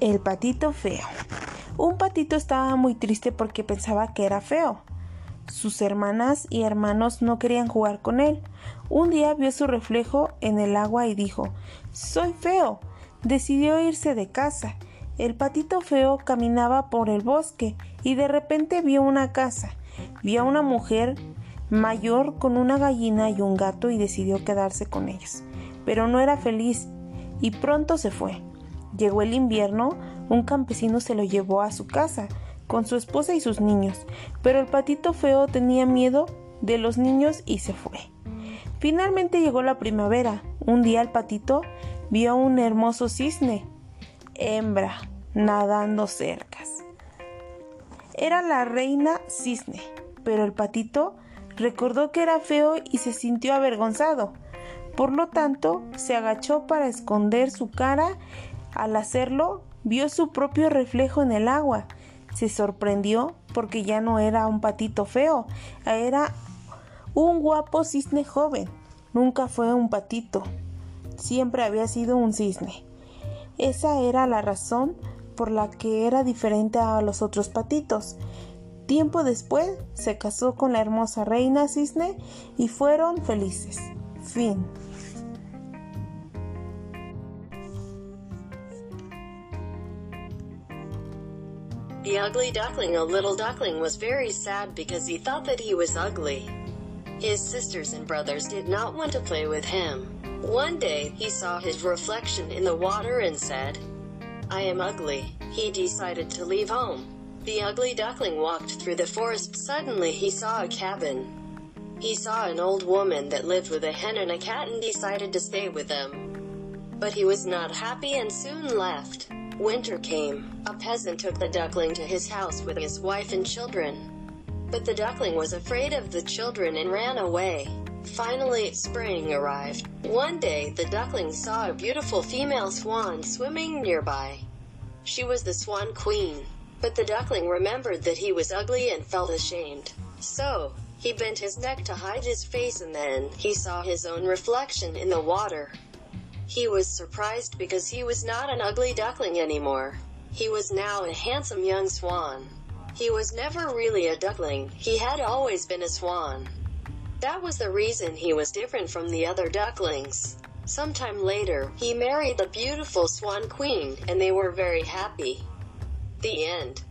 El patito feo. Un patito estaba muy triste porque pensaba que era feo. Sus hermanas y hermanos no querían jugar con él. Un día vio su reflejo en el agua y dijo Soy feo. Decidió irse de casa. El patito feo caminaba por el bosque y de repente vio una casa. Vio a una mujer mayor con una gallina y un gato y decidió quedarse con ellos. Pero no era feliz y pronto se fue. Llegó el invierno, un campesino se lo llevó a su casa, con su esposa y sus niños, pero el patito feo tenía miedo de los niños y se fue. Finalmente llegó la primavera. Un día el patito vio un hermoso cisne, hembra, nadando cercas. Era la reina cisne, pero el patito recordó que era feo y se sintió avergonzado. Por lo tanto, se agachó para esconder su cara al hacerlo, vio su propio reflejo en el agua. Se sorprendió porque ya no era un patito feo, era un guapo cisne joven. Nunca fue un patito, siempre había sido un cisne. Esa era la razón por la que era diferente a los otros patitos. Tiempo después se casó con la hermosa reina cisne y fueron felices. Fin. The ugly duckling A little duckling was very sad because he thought that he was ugly. His sisters and brothers did not want to play with him. One day, he saw his reflection in the water and said, I am ugly. He decided to leave home. The ugly duckling walked through the forest. Suddenly he saw a cabin. He saw an old woman that lived with a hen and a cat and decided to stay with them. But he was not happy and soon left. Winter came. A peasant took the duckling to his house with his wife and children. But the duckling was afraid of the children and ran away. Finally, spring arrived. One day, the duckling saw a beautiful female swan swimming nearby. She was the swan queen. But the duckling remembered that he was ugly and felt ashamed. So, he bent his neck to hide his face and then, he saw his own reflection in the water. He was surprised because he was not an ugly duckling anymore. He was now a handsome young swan. He was never really a duckling, he had always been a swan. That was the reason he was different from the other ducklings. Sometime later, he married the beautiful swan queen, and they were very happy. The end.